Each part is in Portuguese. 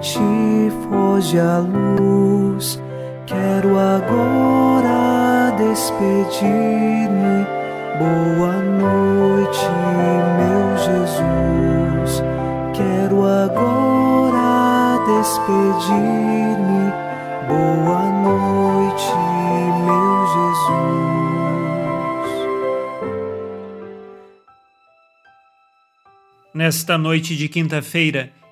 Noite, foge a luz. Quero agora despedir-me. Boa noite, meu Jesus. Quero agora despedir-me. Boa noite, meu Jesus. Nesta noite de quinta-feira,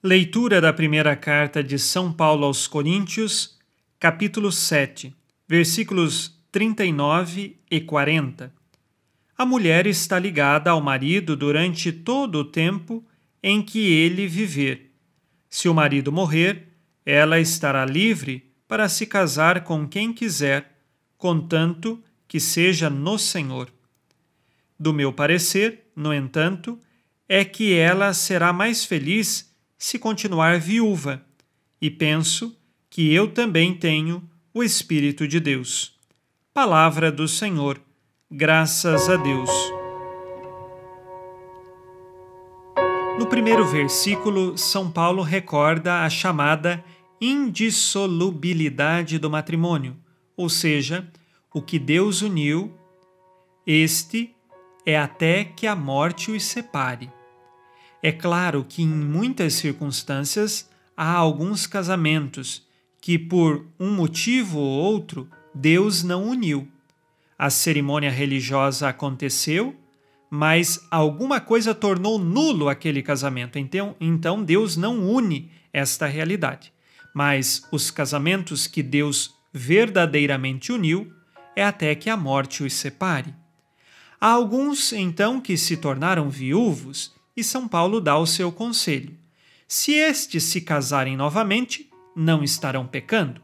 Leitura da primeira carta de São Paulo aos Coríntios, capítulo 7, versículos 39 e 40. A mulher está ligada ao marido durante todo o tempo em que ele viver. Se o marido morrer, ela estará livre para se casar com quem quiser, contanto que seja no Senhor. Do meu parecer, no entanto, é que ela será mais feliz se continuar viúva, e penso que eu também tenho o Espírito de Deus. Palavra do Senhor, graças a Deus. No primeiro versículo, São Paulo recorda a chamada indissolubilidade do matrimônio, ou seja, o que Deus uniu, este é até que a morte os separe. É claro que em muitas circunstâncias há alguns casamentos que, por um motivo ou outro, Deus não uniu. A cerimônia religiosa aconteceu, mas alguma coisa tornou nulo aquele casamento. Então, então Deus não une esta realidade. Mas os casamentos que Deus verdadeiramente uniu é até que a morte os separe. Há alguns, então, que se tornaram viúvos e São Paulo dá o seu conselho. Se estes se casarem novamente, não estarão pecando,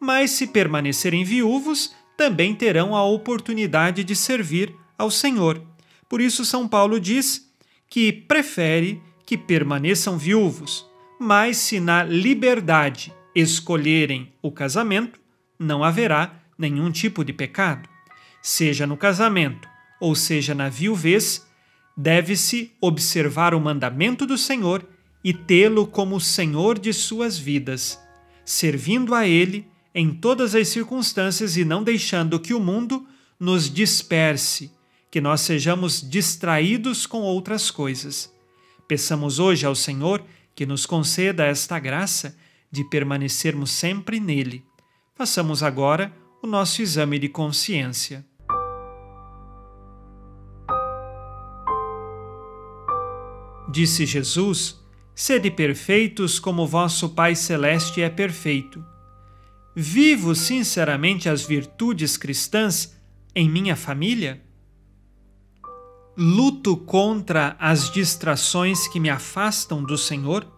mas se permanecerem viúvos, também terão a oportunidade de servir ao Senhor. Por isso, São Paulo diz que prefere que permaneçam viúvos, mas se na liberdade escolherem o casamento, não haverá nenhum tipo de pecado. Seja no casamento ou seja na viuvez, deve-se observar o mandamento do Senhor e tê-lo como Senhor de suas vidas, servindo a Ele em todas as circunstâncias e não deixando que o mundo nos disperse, que nós sejamos distraídos com outras coisas. Peçamos hoje ao Senhor que nos conceda esta graça de permanecermos sempre nele. Façamos agora o nosso exame de consciência. Disse Jesus: Sede perfeitos como vosso Pai Celeste é perfeito. Vivo sinceramente as virtudes cristãs em minha família? Luto contra as distrações que me afastam do Senhor?